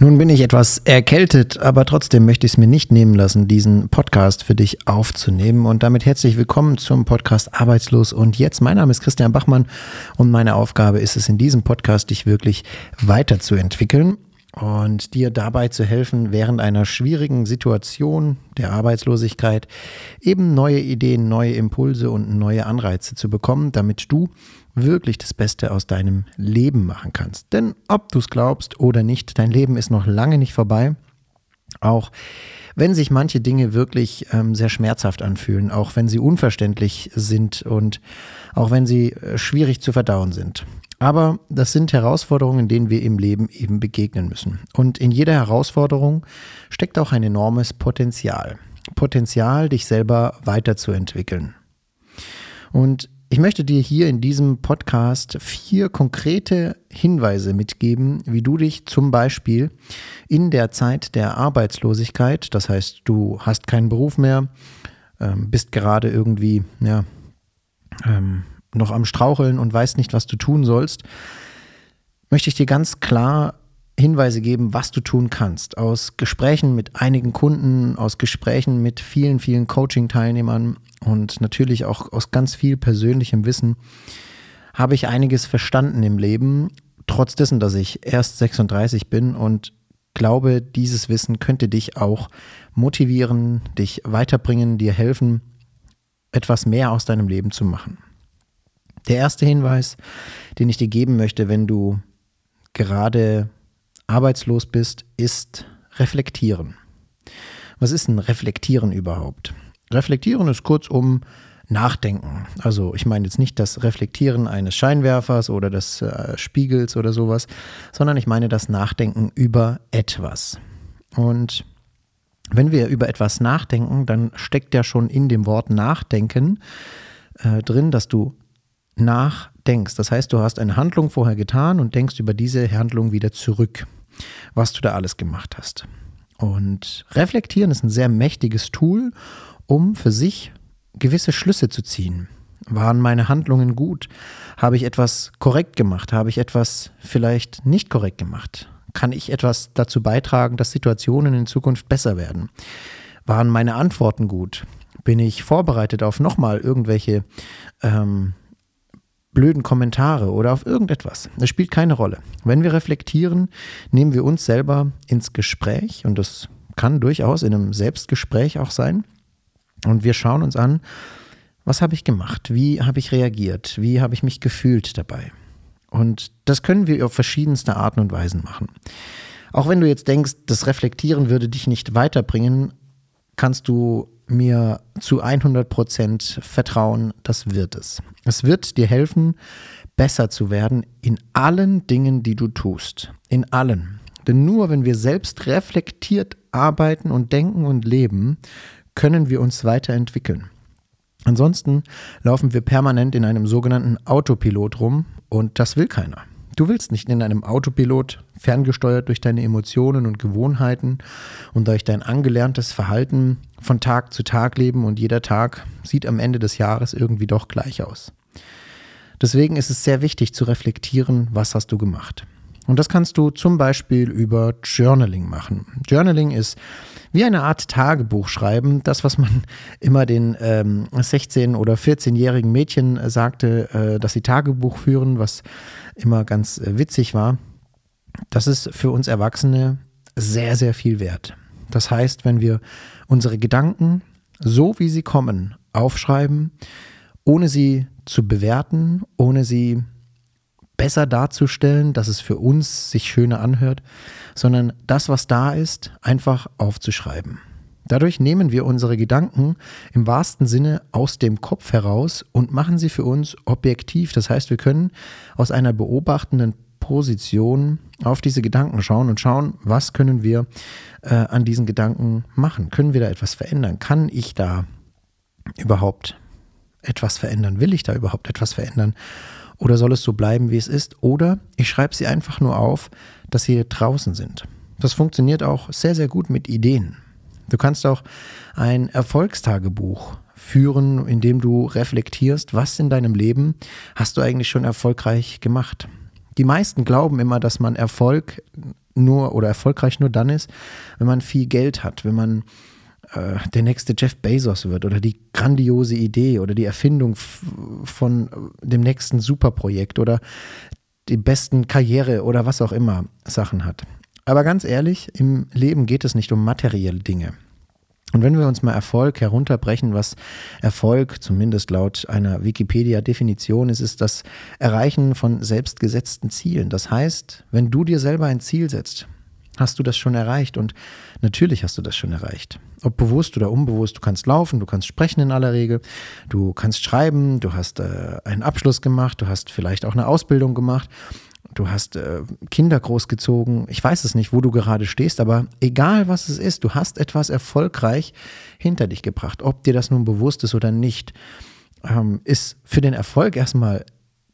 Nun bin ich etwas erkältet, aber trotzdem möchte ich es mir nicht nehmen lassen, diesen Podcast für dich aufzunehmen. Und damit herzlich willkommen zum Podcast Arbeitslos. Und jetzt, mein Name ist Christian Bachmann und meine Aufgabe ist es in diesem Podcast, dich wirklich weiterzuentwickeln und dir dabei zu helfen, während einer schwierigen Situation der Arbeitslosigkeit eben neue Ideen, neue Impulse und neue Anreize zu bekommen, damit du wirklich das Beste aus deinem Leben machen kannst. Denn ob du es glaubst oder nicht, dein Leben ist noch lange nicht vorbei. Auch wenn sich manche Dinge wirklich ähm, sehr schmerzhaft anfühlen, auch wenn sie unverständlich sind und auch wenn sie äh, schwierig zu verdauen sind. Aber das sind Herausforderungen, denen wir im Leben eben begegnen müssen. Und in jeder Herausforderung steckt auch ein enormes Potenzial. Potenzial, dich selber weiterzuentwickeln. Und ich möchte dir hier in diesem Podcast vier konkrete Hinweise mitgeben, wie du dich zum Beispiel in der Zeit der Arbeitslosigkeit, das heißt, du hast keinen Beruf mehr, ähm, bist gerade irgendwie ja, ähm, noch am Straucheln und weißt nicht, was du tun sollst, möchte ich dir ganz klar Hinweise geben, was du tun kannst. Aus Gesprächen mit einigen Kunden, aus Gesprächen mit vielen, vielen Coaching-Teilnehmern und natürlich auch aus ganz viel persönlichem Wissen habe ich einiges verstanden im Leben, trotz dessen, dass ich erst 36 bin und glaube, dieses Wissen könnte dich auch motivieren, dich weiterbringen, dir helfen, etwas mehr aus deinem Leben zu machen. Der erste Hinweis, den ich dir geben möchte, wenn du gerade arbeitslos bist, ist reflektieren. Was ist ein Reflektieren überhaupt? Reflektieren ist kurzum Nachdenken. Also ich meine jetzt nicht das Reflektieren eines Scheinwerfers oder des äh, Spiegels oder sowas, sondern ich meine das Nachdenken über etwas. Und wenn wir über etwas nachdenken, dann steckt ja schon in dem Wort Nachdenken äh, drin, dass du nachdenkst. Das heißt, du hast eine Handlung vorher getan und denkst über diese Handlung wieder zurück was du da alles gemacht hast. Und reflektieren ist ein sehr mächtiges Tool, um für sich gewisse Schlüsse zu ziehen. Waren meine Handlungen gut? Habe ich etwas korrekt gemacht? Habe ich etwas vielleicht nicht korrekt gemacht? Kann ich etwas dazu beitragen, dass Situationen in Zukunft besser werden? Waren meine Antworten gut? Bin ich vorbereitet auf nochmal irgendwelche ähm, blöden Kommentare oder auf irgendetwas. Das spielt keine Rolle. Wenn wir reflektieren, nehmen wir uns selber ins Gespräch und das kann durchaus in einem Selbstgespräch auch sein. Und wir schauen uns an, was habe ich gemacht? Wie habe ich reagiert? Wie habe ich mich gefühlt dabei? Und das können wir auf verschiedenste Arten und Weisen machen. Auch wenn du jetzt denkst, das Reflektieren würde dich nicht weiterbringen, kannst du mir zu 100 Prozent vertrauen, das wird es. Es wird dir helfen, besser zu werden in allen Dingen, die du tust. In allen. Denn nur wenn wir selbst reflektiert arbeiten und denken und leben, können wir uns weiterentwickeln. Ansonsten laufen wir permanent in einem sogenannten Autopilot rum und das will keiner. Du willst nicht in einem Autopilot, ferngesteuert durch deine Emotionen und Gewohnheiten und durch dein angelerntes Verhalten von Tag zu Tag leben und jeder Tag sieht am Ende des Jahres irgendwie doch gleich aus. Deswegen ist es sehr wichtig zu reflektieren, was hast du gemacht. Und das kannst du zum Beispiel über Journaling machen. Journaling ist wie eine Art Tagebuch schreiben. Das, was man immer den ähm, 16- oder 14-jährigen Mädchen äh, sagte, äh, dass sie Tagebuch führen, was immer ganz äh, witzig war. Das ist für uns Erwachsene sehr, sehr viel wert. Das heißt, wenn wir unsere Gedanken so wie sie kommen aufschreiben, ohne sie zu bewerten, ohne sie besser darzustellen, dass es für uns sich schöner anhört, sondern das, was da ist, einfach aufzuschreiben. Dadurch nehmen wir unsere Gedanken im wahrsten Sinne aus dem Kopf heraus und machen sie für uns objektiv. Das heißt, wir können aus einer beobachtenden Position auf diese Gedanken schauen und schauen, was können wir äh, an diesen Gedanken machen? Können wir da etwas verändern? Kann ich da überhaupt etwas verändern? Will ich da überhaupt etwas verändern? Oder soll es so bleiben, wie es ist? Oder ich schreibe sie einfach nur auf, dass sie draußen sind. Das funktioniert auch sehr, sehr gut mit Ideen. Du kannst auch ein Erfolgstagebuch führen, in dem du reflektierst, was in deinem Leben hast du eigentlich schon erfolgreich gemacht. Die meisten glauben immer, dass man Erfolg nur oder erfolgreich nur dann ist, wenn man viel Geld hat, wenn man äh, der nächste Jeff Bezos wird oder die grandiose Idee oder die Erfindung von dem nächsten Superprojekt oder die besten Karriere oder was auch immer Sachen hat. Aber ganz ehrlich, im Leben geht es nicht um materielle Dinge. Und wenn wir uns mal Erfolg herunterbrechen, was Erfolg zumindest laut einer Wikipedia-Definition ist, ist das Erreichen von selbstgesetzten Zielen. Das heißt, wenn du dir selber ein Ziel setzt, hast du das schon erreicht. Und natürlich hast du das schon erreicht. Ob bewusst oder unbewusst, du kannst laufen, du kannst sprechen in aller Regel, du kannst schreiben, du hast äh, einen Abschluss gemacht, du hast vielleicht auch eine Ausbildung gemacht du hast äh, Kinder großgezogen, ich weiß es nicht, wo du gerade stehst, aber egal was es ist, du hast etwas erfolgreich hinter dich gebracht. Ob dir das nun bewusst ist oder nicht, ähm, ist für den Erfolg erstmal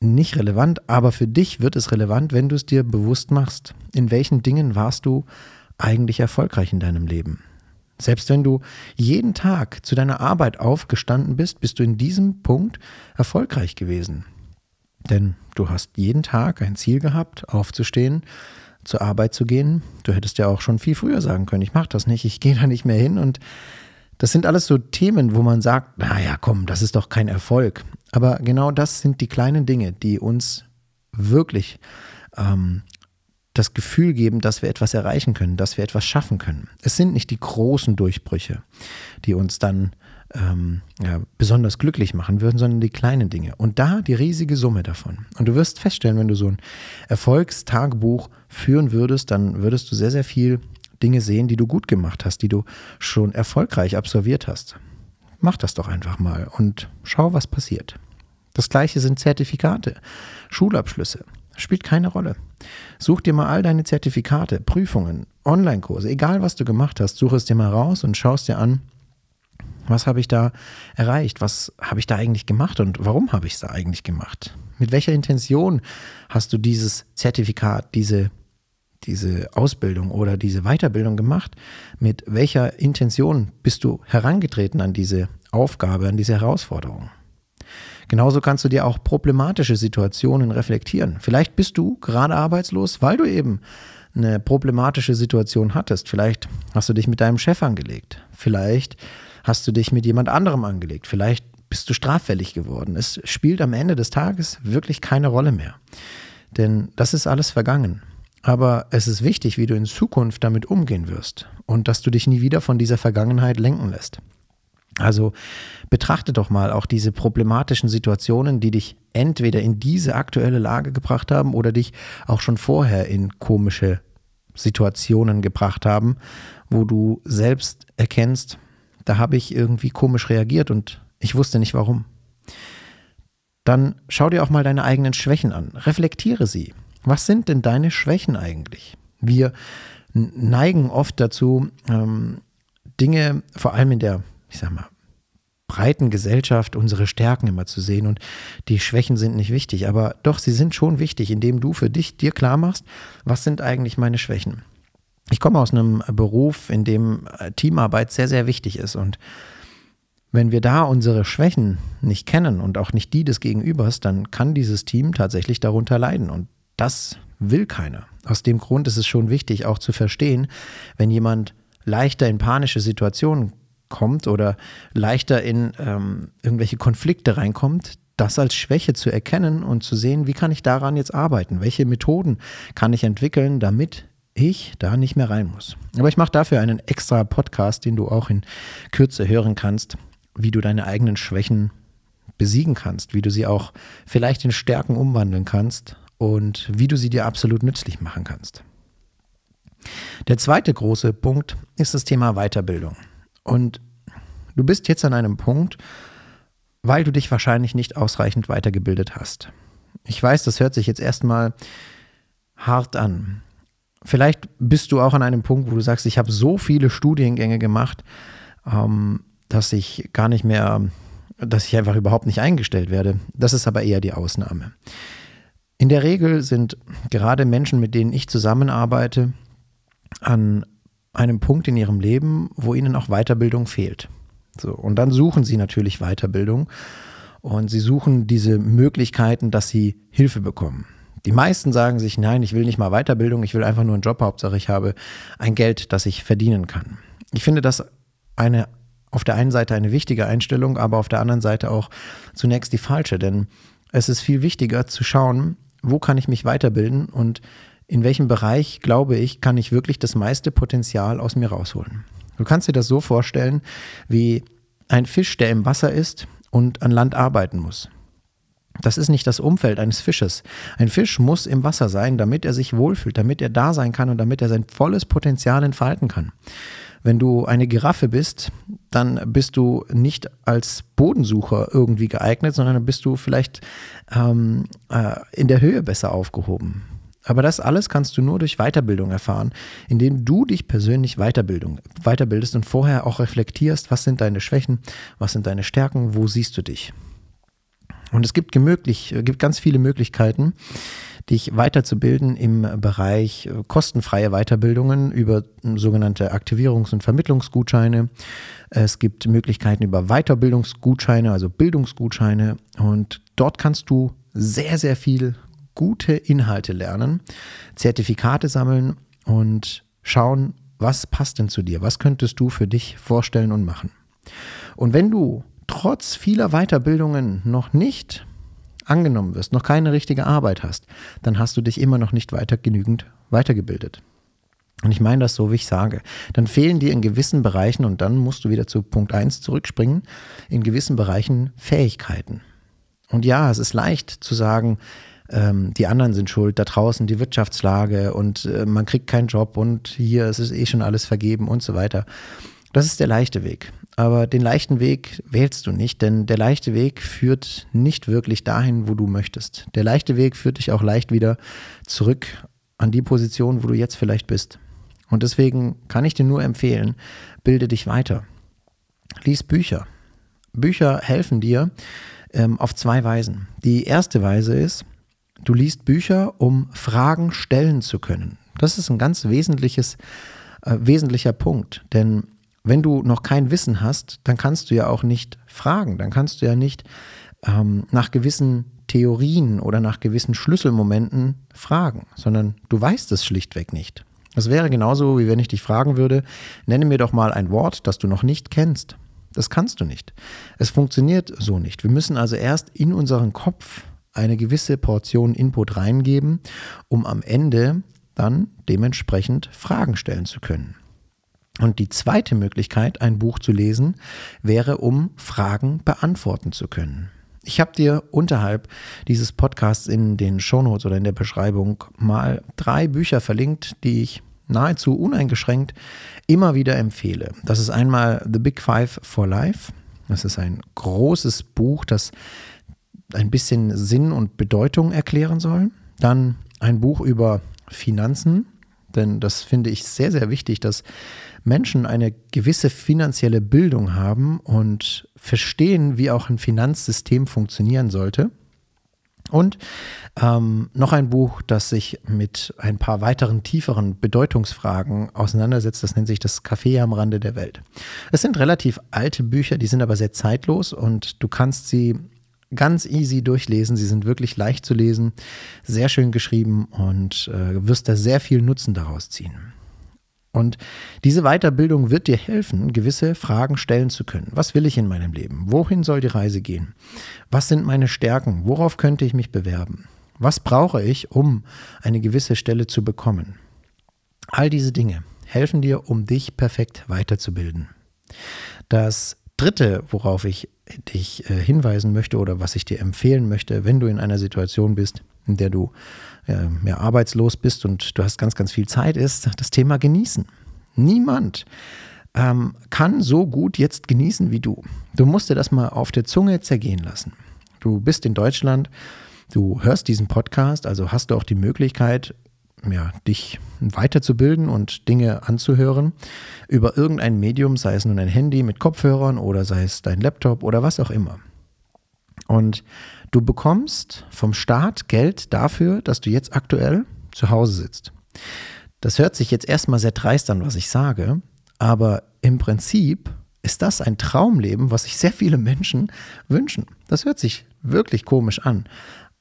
nicht relevant, aber für dich wird es relevant, wenn du es dir bewusst machst. In welchen Dingen warst du eigentlich erfolgreich in deinem Leben? Selbst wenn du jeden Tag zu deiner Arbeit aufgestanden bist, bist du in diesem Punkt erfolgreich gewesen. Denn du hast jeden Tag ein Ziel gehabt, aufzustehen, zur Arbeit zu gehen. Du hättest ja auch schon viel früher sagen können, ich mache das nicht, ich gehe da nicht mehr hin. Und das sind alles so Themen, wo man sagt, naja, komm, das ist doch kein Erfolg. Aber genau das sind die kleinen Dinge, die uns wirklich ähm, das Gefühl geben, dass wir etwas erreichen können, dass wir etwas schaffen können. Es sind nicht die großen Durchbrüche, die uns dann ähm, ja, besonders glücklich machen würden, sondern die kleinen Dinge. Und da die riesige Summe davon. Und du wirst feststellen, wenn du so ein Erfolgstagebuch führen würdest, dann würdest du sehr, sehr viel Dinge sehen, die du gut gemacht hast, die du schon erfolgreich absolviert hast. Mach das doch einfach mal und schau, was passiert. Das gleiche sind Zertifikate, Schulabschlüsse. Spielt keine Rolle. Such dir mal all deine Zertifikate, Prüfungen, Online-Kurse, egal was du gemacht hast, such es dir mal raus und schau es dir an, was habe ich da erreicht? Was habe ich da eigentlich gemacht und warum habe ich es da eigentlich gemacht? Mit welcher Intention hast du dieses Zertifikat, diese, diese Ausbildung oder diese Weiterbildung gemacht? Mit welcher Intention bist du herangetreten an diese Aufgabe, an diese Herausforderung? Genauso kannst du dir auch problematische Situationen reflektieren. Vielleicht bist du gerade arbeitslos, weil du eben eine problematische Situation hattest. Vielleicht hast du dich mit deinem Chef angelegt. Vielleicht hast du dich mit jemand anderem angelegt. Vielleicht bist du straffällig geworden. Es spielt am Ende des Tages wirklich keine Rolle mehr. Denn das ist alles vergangen. Aber es ist wichtig, wie du in Zukunft damit umgehen wirst und dass du dich nie wieder von dieser Vergangenheit lenken lässt. Also betrachte doch mal auch diese problematischen Situationen, die dich entweder in diese aktuelle Lage gebracht haben oder dich auch schon vorher in komische Situationen gebracht haben, wo du selbst erkennst, da habe ich irgendwie komisch reagiert und ich wusste nicht warum. Dann schau dir auch mal deine eigenen Schwächen an. Reflektiere sie. Was sind denn deine Schwächen eigentlich? Wir neigen oft dazu, ähm, Dinge, vor allem in der, ich sag mal, breiten Gesellschaft, unsere Stärken immer zu sehen und die Schwächen sind nicht wichtig, aber doch, sie sind schon wichtig, indem du für dich dir klar machst, was sind eigentlich meine Schwächen. Ich komme aus einem Beruf, in dem äh, Teamarbeit sehr, sehr wichtig ist. Und wenn wir da unsere Schwächen nicht kennen und auch nicht die des Gegenübers, dann kann dieses Team tatsächlich darunter leiden. Und das will keiner. Aus dem Grund ist es schon wichtig, auch zu verstehen, wenn jemand leichter in panische Situationen kommt oder leichter in ähm, irgendwelche Konflikte reinkommt, das als Schwäche zu erkennen und zu sehen, wie kann ich daran jetzt arbeiten? Welche Methoden kann ich entwickeln, damit ich da nicht mehr rein muss. Aber ich mache dafür einen extra Podcast, den du auch in Kürze hören kannst, wie du deine eigenen Schwächen besiegen kannst, wie du sie auch vielleicht in Stärken umwandeln kannst und wie du sie dir absolut nützlich machen kannst. Der zweite große Punkt ist das Thema Weiterbildung. Und du bist jetzt an einem Punkt, weil du dich wahrscheinlich nicht ausreichend weitergebildet hast. Ich weiß, das hört sich jetzt erstmal hart an. Vielleicht bist du auch an einem Punkt, wo du sagst, ich habe so viele Studiengänge gemacht, ähm, dass ich gar nicht mehr, dass ich einfach überhaupt nicht eingestellt werde. Das ist aber eher die Ausnahme. In der Regel sind gerade Menschen, mit denen ich zusammenarbeite, an einem Punkt in ihrem Leben, wo ihnen auch Weiterbildung fehlt. So, und dann suchen sie natürlich Weiterbildung und sie suchen diese Möglichkeiten, dass sie Hilfe bekommen Die meisten sagen sich, nein, ich will nicht mal Weiterbildung, ich will einfach nur einen Job, Hauptsache ich habe ein Geld, das ich verdienen kann. Ich finde das eine auf der einen Seite eine wichtige Einstellung, aber auf der anderen Seite auch zunächst die falsche, denn es ist viel wichtiger zu schauen, wo kann ich mich weiterbilden und in welchem Bereich, glaube ich, kann ich wirklich das meiste Potenzial aus mir rausholen. Du kannst dir das so vorstellen wie ein Fisch, der im Wasser ist und an Land arbeiten muss. Das ist nicht das Umfeld eines Fisches. Ein Fisch muss im Wasser sein, damit er sich wohlfühlt, damit er da sein kann und damit er sein volles Potenzial entfalten kann. Wenn du eine Giraffe bist, dann bist du nicht als Bodensucher irgendwie geeignet, sondern bist du vielleicht ähm, äh, in der Höhe besser aufgehoben. Aber das alles kannst du nur durch Weiterbildung erfahren, indem du dich persönlich Weiterbildung, weiterbildest und vorher auch reflektierst, was sind deine Schwächen, was sind deine Stärken, wo siehst du dich. Und es gibt, gemöglich, gibt ganz viele Möglichkeiten, dich weiterzubilden im Bereich äh, kostenfreie Weiterbildungen über sogenannte Aktivierungs- und Vermittlungsgutscheine. Es gibt Möglichkeiten über Weiterbildungsgutscheine, also Bildungsgutscheine. Und dort kannst du sehr, sehr viel gute Inhalte lernen, Zertifikate sammeln und schauen, was passt denn zu dir? Was könntest du für dich vorstellen und machen? Und wenn du trotz vieler Weiterbildungen noch nicht angenommen wirst, noch keine richtige Arbeit hast, dann hast du dich immer noch nicht weiter genügend weitergebildet. Und ich meine das so, wie ich sage. Dann fehlen dir in gewissen Bereichen, und dann musst du wieder zu Punkt 1 zurückspringen, in gewissen Bereichen Fähigkeiten. Und ja, es ist leicht zu sagen, ähm, die anderen sind schuld, da draußen die Wirtschaftslage und äh, man kriegt keinen Job und hier ist es eh schon alles vergeben und so weiter. Das ist der leichte Weg. Aber den leichten Weg wählst du nicht, denn der leichte Weg führt nicht wirklich dahin, wo du möchtest. Der leichte Weg führt dich auch leicht wieder zurück an die Position, wo du jetzt vielleicht bist. Und deswegen kann ich dir nur empfehlen, bilde dich weiter. Lies Bücher. Bücher helfen dir ähm, auf zwei Weisen. Die erste Weise ist, du liest Bücher, um Fragen stellen zu können. Das ist ein ganz wesentliches, äh, wesentlicher Punkt, denn wenn du noch kein Wissen hast, dann kannst du ja auch nicht fragen, dann kannst du ja nicht ähm, nach gewissen Theorien oder nach gewissen Schlüsselmomenten fragen, sondern du weißt es schlichtweg nicht. Das wäre genauso, wie wenn ich dich fragen würde, nenne mir doch mal ein Wort, das du noch nicht kennst. Das kannst du nicht. Es funktioniert so nicht. Wir müssen also erst in unseren Kopf eine gewisse Portion Input reingeben, um am Ende dann dementsprechend Fragen stellen zu können. Und die zweite Möglichkeit, ein Buch zu lesen, wäre, um Fragen beantworten zu können. Ich habe dir unterhalb dieses Podcasts in den Shownotes oder in der Beschreibung mal drei Bücher verlinkt, die ich nahezu uneingeschränkt immer wieder empfehle. Das ist einmal The Big Five for Life. Das ist ein großes Buch, das ein bisschen Sinn und Bedeutung erklären soll. Dann ein Buch über Finanzen, denn das finde ich sehr, sehr wichtig, dass Menschen eine gewisse finanzielle Bildung haben und verstehen, wie auch ein Finanzsystem funktionieren sollte. Und ähm, noch ein Buch, das sich mit ein paar weiteren tieferen Bedeutungsfragen auseinandersetzt. Das nennt sich das Café am Rande der Welt. Es sind relativ alte Bücher, die sind aber sehr zeitlos und du kannst sie ganz easy durchlesen. Sie sind wirklich leicht zu lesen, sehr schön geschrieben und äh, wirst da sehr viel Nutzen daraus ziehen. Und diese Weiterbildung wird dir helfen, gewisse Fragen stellen zu können. Was will ich in meinem Leben? Wohin soll die Reise gehen? Was sind meine Stärken? Worauf könnte ich mich bewerben? Was brauche ich, um eine gewisse Stelle zu bekommen? All diese Dinge helfen dir, um dich perfekt weiterzubilden. Das Dritte, worauf ich dich äh, hinweisen möchte oder was ich dir empfehlen möchte, wenn du in einer Situation bist, in der du äh, ja, arbeitslos bist und du hast ganz, ganz viel Zeit, ist das Thema Genießen. Niemand ähm, kann so gut jetzt genießen wie du. Du musst dir das mal auf der Zunge zergehen lassen. Du bist in Deutschland, du hörst diesen Podcast, also hast du auch die Möglichkeit, ja, dich weiterzubilden und Dinge anzuhören über irgendein Medium, sei es nun ein Handy mit Kopfhörern oder sei es dein Laptop oder was auch immer. Und du bekommst vom Staat Geld dafür, dass du jetzt aktuell zu Hause sitzt. Das hört sich jetzt erstmal sehr dreist an, was ich sage, aber im Prinzip ist das ein Traumleben, was sich sehr viele Menschen wünschen. Das hört sich wirklich komisch an,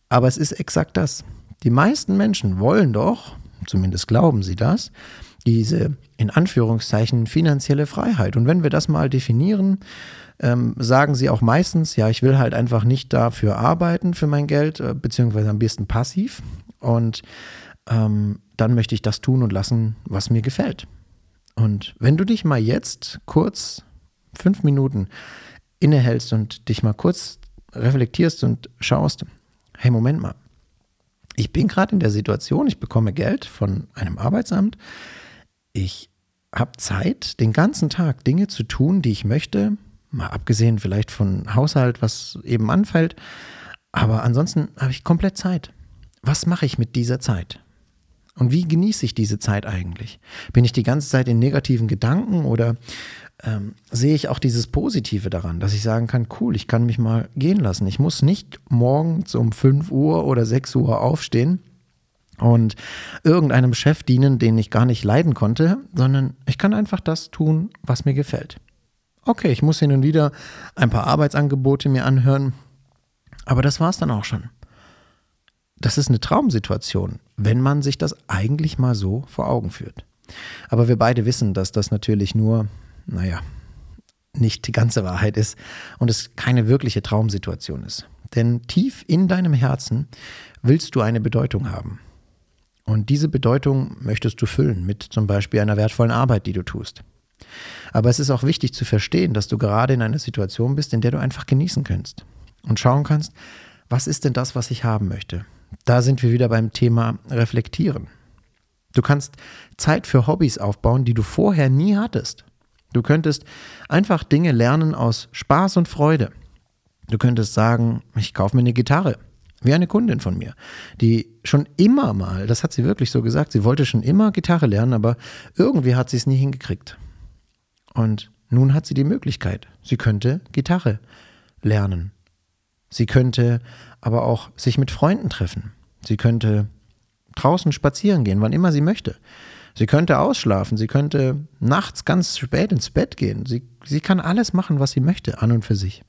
aber es ist exakt das. Die meisten Menschen wollen doch, zumindest glauben sie das, diese in Anführungszeichen finanzielle Freiheit. Und wenn wir das mal definieren, ähm, sagen sie auch meistens, ja, ich will halt einfach nicht dafür arbeiten für mein Geld, äh, beziehungsweise am besten passiv. Und ähm, dann möchte ich das tun und lassen, was mir gefällt. Und wenn du dich mal jetzt kurz fünf Minuten innehältst und dich mal kurz reflektierst und schaust, hey, Moment mal, ich bin gerade in der Situation, ich bekomme Geld von einem Arbeitsamt, ich habe Zeit, den ganzen Tag Dinge zu tun, die ich möchte, mal abgesehen vielleicht von Haushalt, was eben anfällt, aber ansonsten habe ich komplett Zeit. Was mache ich mit dieser Zeit? Und wie genieße ich diese Zeit eigentlich? Bin ich die ganze Zeit in negativen Gedanken oder ähm, sehe ich auch dieses Positive daran, dass ich sagen kann, cool, ich kann mich mal gehen lassen. Ich muss nicht morgens um 5 Uhr oder 6 Uhr aufstehen und irgendeinem Chef dienen, den ich gar nicht leiden konnte, sondern ich kann einfach das tun, was mir gefällt. Okay, ich muss hin und wieder ein paar Arbeitsangebote mir anhören, aber das war es dann auch schon. Das ist eine Traumsituation, wenn man sich das eigentlich mal so vor Augen führt. Aber wir beide wissen, dass das natürlich nur, naja, nicht die ganze Wahrheit ist und es keine wirkliche Traumsituation ist. Denn tief in deinem Herzen willst du eine Bedeutung haben. Und diese Bedeutung möchtest du füllen mit zum Beispiel einer wertvollen Arbeit, die du tust. Aber es ist auch wichtig zu verstehen, dass du gerade in einer Situation bist, in der du einfach genießen kannst und schauen kannst, was ist denn das, was ich haben möchte? Da sind wir wieder beim Thema Reflektieren. Du kannst Zeit für Hobbys aufbauen, die du vorher nie hattest. Du könntest einfach Dinge lernen aus Spaß und Freude. Du könntest sagen, ich kaufe mir eine Gitarre, wie eine Kundin von mir, die schon immer mal, das hat sie wirklich so gesagt, sie wollte schon immer Gitarre lernen, aber irgendwie hat sie es nie hingekriegt. Und nun hat sie die Möglichkeit, sie könnte Gitarre lernen. Sie könnte aber auch sich mit Freunden treffen. Sie könnte draußen spazieren gehen, wann immer sie möchte. Sie könnte ausschlafen, sie könnte nachts ganz spät ins Bett gehen. Sie, sie kann alles machen, was sie möchte, an und für sich.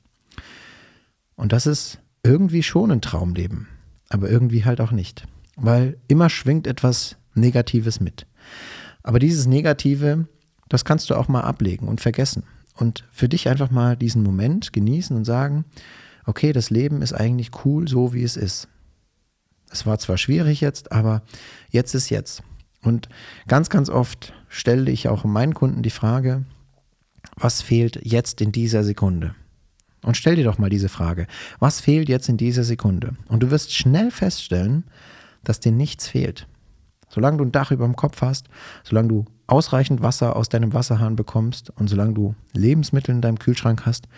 Und das ist irgendwie schon ein Traumleben, aber irgendwie halt auch nicht, weil immer schwingt etwas Negatives mit. Aber dieses Negative, das kannst du auch mal ablegen und vergessen und für dich einfach mal diesen Moment genießen und sagen, okay, das Leben ist eigentlich cool, so wie es ist. Es war zwar schwierig jetzt, aber jetzt ist jetzt. Und ganz, ganz oft stelle ich auch meinen Kunden die Frage, was fehlt jetzt in dieser Sekunde? Und stell dir doch mal diese Frage, was fehlt jetzt in dieser Sekunde? Und du wirst schnell feststellen, dass dir nichts fehlt. Solange du ein Dach über dem Kopf hast, solange du ausreichend Wasser aus deinem Wasserhahn bekommst und solange du Lebensmittel in deinem Kühlschrank hast,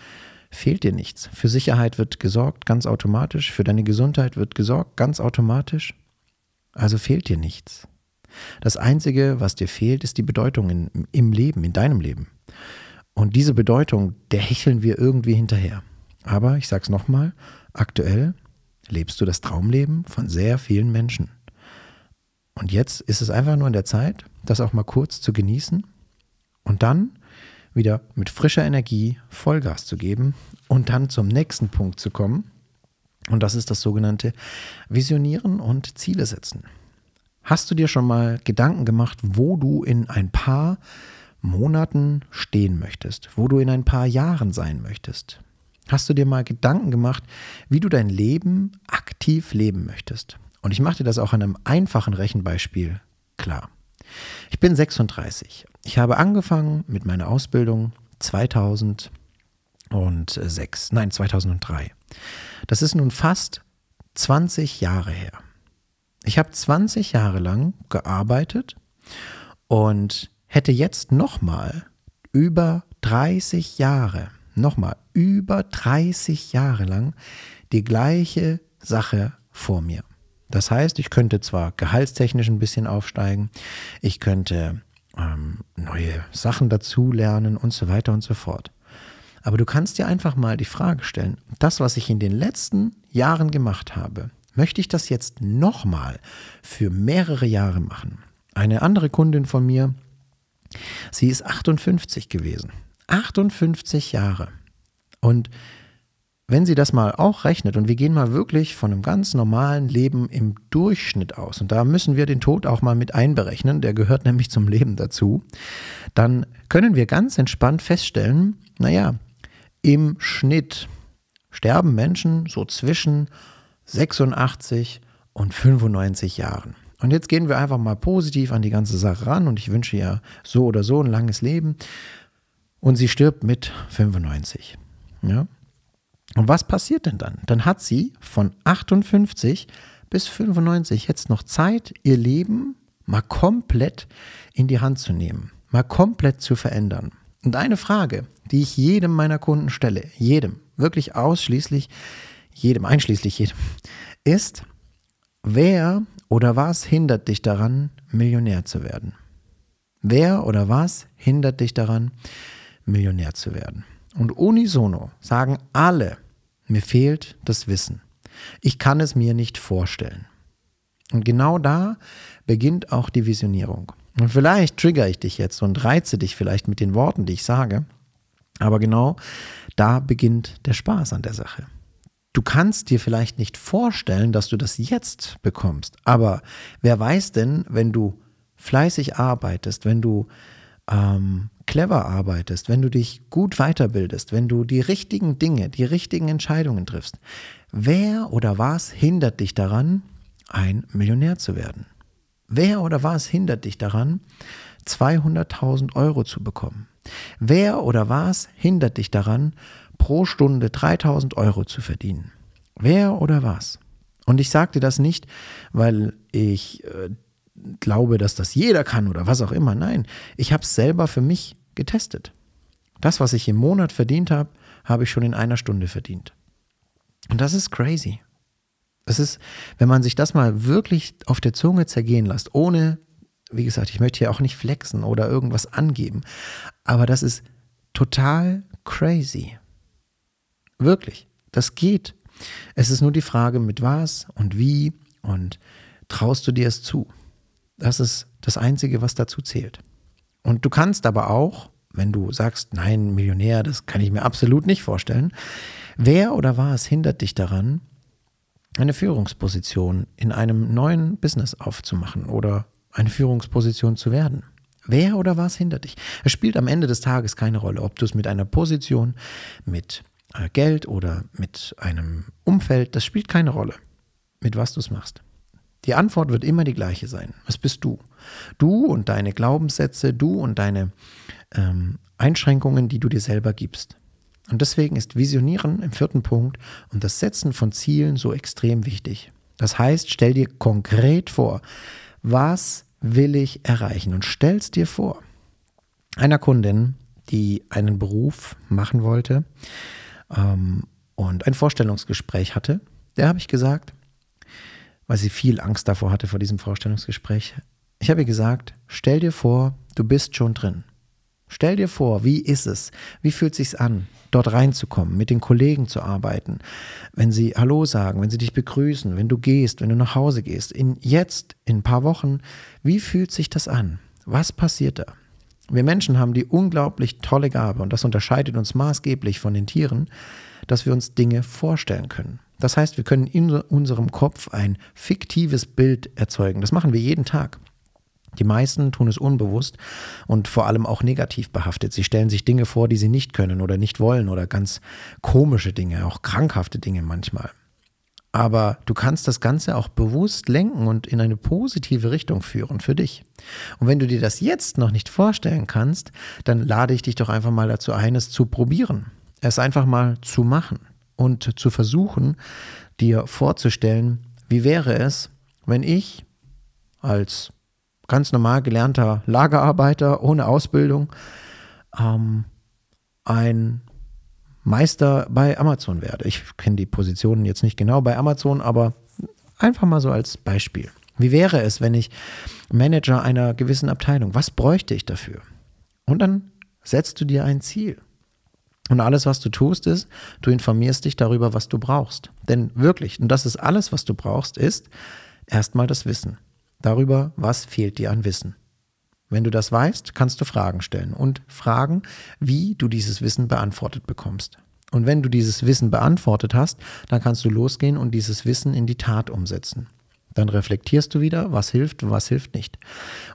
fehlt dir nichts. Für Sicherheit wird gesorgt, ganz automatisch. Für deine Gesundheit wird gesorgt, ganz automatisch. Also fehlt dir nichts. Das Einzige, was dir fehlt, ist die Bedeutung in, im Leben, in deinem Leben. Und diese Bedeutung, der hecheln wir irgendwie hinterher. Aber ich sag's nochmal, aktuell lebst du das Traumleben von sehr vielen Menschen. Und jetzt ist es einfach nur in der Zeit, das auch mal kurz zu genießen und dann wieder mit frischer Energie Vollgas zu geben und dann zum nächsten Punkt zu kommen. Und das ist das sogenannte Visionieren und Ziele setzen. Hast du dir schon mal Gedanken gemacht, wo du in ein paar Monaten stehen möchtest, wo du in ein paar Jahren sein möchtest? Hast du dir mal Gedanken gemacht, wie du dein Leben aktiv leben möchtest? Und ich mache dir das auch an einem einfachen Rechenbeispiel klar. Ich bin 36. Ich habe angefangen mit meiner Ausbildung 2006, nein 2003. Das ist nun fast 20 Jahre her. Ich habe 20 Jahre lang gearbeitet und hätte jetzt nochmal über 30 Jahre, nochmal über 30 Jahre lang die gleiche Sache vor mir. Das heißt, ich könnte zwar gehaltstechnisch ein bisschen aufsteigen, ich könnte ähm, neue Sachen dazulernen und so weiter und so fort. Aber du kannst dir einfach mal die Frage stellen, das, was ich in den letzten Jahren gemacht habe, möchte ich das jetzt nochmal für mehrere Jahre machen? Eine andere Kundin von mir, sie ist 58 gewesen. 58 Jahre. Und wenn sie das mal auch rechnet und wir gehen mal wirklich von einem ganz normalen Leben im Durchschnitt aus, und da müssen wir den Tod auch mal mit einberechnen, der gehört nämlich zum Leben dazu, dann können wir ganz entspannt feststellen, naja, im Schnitt sterben Menschen so zwischen 86 und 95 Jahren. Und jetzt gehen wir einfach mal positiv an die ganze Sache ran und ich wünsche ihr so oder so ein langes Leben. Und sie stirbt mit 95. Ja? Und was passiert denn dann? Dann hat sie von 58 bis 95 jetzt noch Zeit, ihr Leben mal komplett in die Hand zu nehmen, mal komplett zu verändern. Und eine Frage, die ich jedem meiner Kunden stelle, jedem, wirklich ausschließlich jedem, einschließlich jedem, ist, wer oder was hindert dich daran, Millionär zu werden? Wer oder was hindert dich daran, Millionär zu werden? Und unisono sagen alle, mir fehlt das Wissen. Ich kann es mir nicht vorstellen. Und genau da beginnt auch die Visionierung. Und vielleicht trigger ich dich jetzt und reize dich vielleicht mit den Worten, die ich sage. Aber genau da beginnt der Spaß an der Sache. Du kannst dir vielleicht nicht vorstellen, dass du das jetzt bekommst. Aber wer weiß denn, wenn du fleißig arbeitest, wenn du ähm, clever arbeitest, wenn du dich gut weiterbildest, wenn du die richtigen Dinge, die richtigen Entscheidungen triffst, wer oder was hindert dich daran, ein Millionär zu werden? Wer oder was hindert dich daran, 200.000 Euro zu bekommen? Wer oder was hindert dich daran, pro Stunde 3.000 Euro zu verdienen? Wer oder was? Und ich sagte das nicht, weil ich äh, glaube, dass das jeder kann oder was auch immer. Nein, ich habe es selber für mich getestet. Das, was ich im Monat verdient habe, habe ich schon in einer Stunde verdient. Und das ist crazy. Es ist, wenn man sich das mal wirklich auf der Zunge zergehen lässt, ohne, wie gesagt, ich möchte hier auch nicht flexen oder irgendwas angeben, aber das ist total crazy. Wirklich, das geht. Es ist nur die Frage, mit was und wie und traust du dir es zu? Das ist das Einzige, was dazu zählt. Und du kannst aber auch, wenn du sagst, nein, Millionär, das kann ich mir absolut nicht vorstellen, wer oder was hindert dich daran, eine Führungsposition in einem neuen Business aufzumachen oder eine Führungsposition zu werden? Wer oder was hindert dich? Es spielt am Ende des Tages keine Rolle, ob du es mit einer Position, mit Geld oder mit einem Umfeld, das spielt keine Rolle, mit was du es machst. Die Antwort wird immer die gleiche sein. Es bist du. Du und deine Glaubenssätze, du und deine ähm, Einschränkungen, die du dir selber gibst. Und deswegen ist Visionieren im vierten Punkt und das Setzen von Zielen so extrem wichtig. Das heißt, stell dir konkret vor, was will ich erreichen? Und stellst dir vor, einer Kundin, die einen Beruf machen wollte ähm, und ein Vorstellungsgespräch hatte, der habe ich gesagt, weil sie viel Angst davor hatte vor diesem Vorstellungsgespräch. Ich habe ihr gesagt, stell dir vor, du bist schon drin. Stell dir vor, wie ist es? Wie fühlt sich's an, dort reinzukommen, mit den Kollegen zu arbeiten, wenn sie Hallo sagen, wenn sie dich begrüßen, wenn du gehst, wenn du nach Hause gehst, in jetzt, in ein paar Wochen, wie fühlt sich das an? Was passiert da? Wir Menschen haben die unglaublich tolle Gabe, und das unterscheidet uns maßgeblich von den Tieren, dass wir uns Dinge vorstellen können. Das heißt, wir können in unserem Kopf ein fiktives Bild erzeugen. Das machen wir jeden Tag. Die meisten tun es unbewusst und vor allem auch negativ behaftet. Sie stellen sich Dinge vor, die sie nicht können oder nicht wollen oder ganz komische Dinge, auch krankhafte Dinge manchmal. Aber du kannst das Ganze auch bewusst lenken und in eine positive Richtung führen für dich. Und wenn du dir das jetzt noch nicht vorstellen kannst, dann lade ich dich doch einfach mal dazu ein, es zu probieren. Es einfach mal zu machen und zu versuchen, dir vorzustellen, wie wäre es, wenn ich als ganz normal gelernter Lagerarbeiter ohne Ausbildung ähm, ein Meister bei Amazon werde. Ich kenne die Positionen jetzt nicht genau bei Amazon, aber einfach mal so als Beispiel. Wie wäre es, wenn ich Manager einer gewissen Abteilung, was bräuchte ich dafür? Und dann setzt du dir ein Ziel. Und alles, was du tust, ist, du informierst dich darüber, was du brauchst. Denn wirklich, und das ist alles, was du brauchst, ist erstmal das Wissen darüber, was fehlt dir an Wissen. Wenn du das weißt, kannst du Fragen stellen und fragen, wie du dieses Wissen beantwortet bekommst. Und wenn du dieses Wissen beantwortet hast, dann kannst du losgehen und dieses Wissen in die Tat umsetzen. Dann reflektierst du wieder, was hilft was hilft nicht.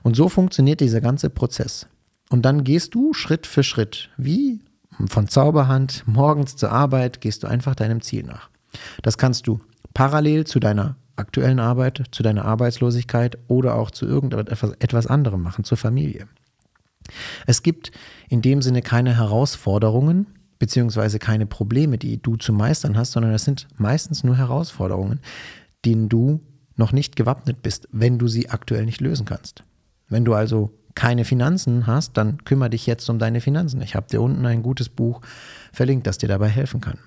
Und so funktioniert dieser ganze Prozess. Und dann gehst du Schritt für Schritt, wie von Zauberhand, morgens zur Arbeit, gehst du einfach deinem Ziel nach. Das kannst du parallel zu deiner aktuellen Arbeit, zu deiner Arbeitslosigkeit oder auch zu irgendetwas etwas anderem machen, zur Familie. Es gibt in dem Sinne keine Herausforderungen beziehungsweise keine Probleme, die du zu meistern hast, sondern es sind meistens nur Herausforderungen, denen du noch nicht gewappnet bist, wenn du sie aktuell nicht lösen kannst. Wenn du also keine Finanzen hast, dann kümmere dich jetzt um deine Finanzen. Ich habe dir unten ein gutes Buch verlinkt, das dir dabei helfen kann.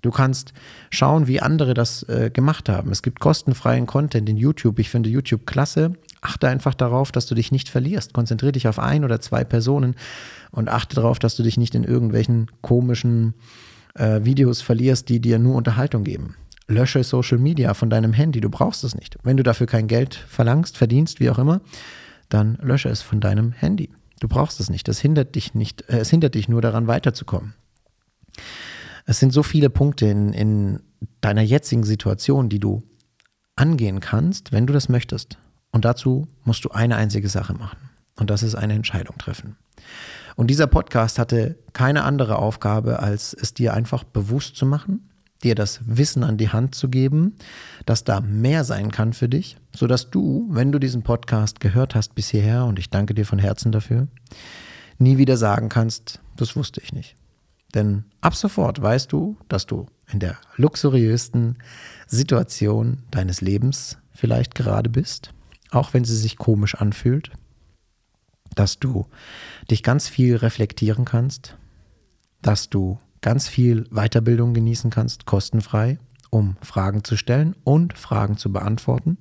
Du kannst schauen, wie andere das äh, gemacht haben. Es gibt kostenfreien Content in YouTube. Ich finde YouTube klasse. Achte einfach darauf, dass du dich nicht verlierst. Konzentriere dich auf ein oder zwei Personen und achte darauf, dass du dich nicht in irgendwelchen komischen äh, Videos verlierst, die dir nur Unterhaltung geben. Lösche Social Media von deinem Handy. Du brauchst es nicht. Wenn du dafür kein Geld verlangst, verdienst, wie auch immer, dann lösche es von deinem Handy. Du brauchst es nicht. Das hindert dich nicht. Äh, es hindert dich nur daran, weiterzukommen. Es sind so viele Punkte in, in deiner jetzigen Situation, die du angehen kannst, wenn du das möchtest. Und dazu musst du eine einzige Sache machen. Und das ist eine Entscheidung treffen. Und dieser Podcast hatte keine andere Aufgabe, als es dir einfach bewusst zu machen, dir das Wissen an die Hand zu geben, dass da mehr sein kann für dich, sodass du, wenn du diesen Podcast gehört hast bis hierher, und ich danke dir von Herzen dafür, nie wieder sagen kannst, das wusste ich nicht. Denn ab sofort weißt du, dass du in der luxuriösten Situation deines Lebens vielleicht gerade bist, auch wenn sie sich komisch anfühlt, dass du dich ganz viel reflektieren kannst, dass du ganz viel Weiterbildung genießen kannst, kostenfrei, um Fragen zu stellen und Fragen zu beantworten,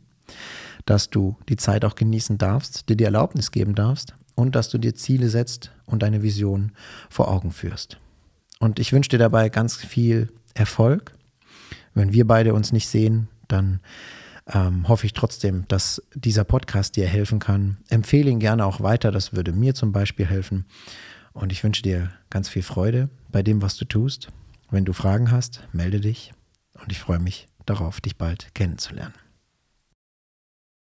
dass du die Zeit auch genießen darfst, dir die Erlaubnis geben darfst und dass du dir Ziele setzt und deine Vision vor Augen führst. Und ich wünsche dir dabei ganz viel Erfolg. Wenn wir beide uns nicht sehen, dann ähm, hoffe ich trotzdem, dass dieser Podcast dir helfen kann. Empfehle ihn gerne auch weiter, das würde mir zum Beispiel helfen. Und ich wünsche dir ganz viel Freude bei dem, was du tust. Wenn du Fragen hast, melde dich und ich freue mich darauf, dich bald kennenzulernen.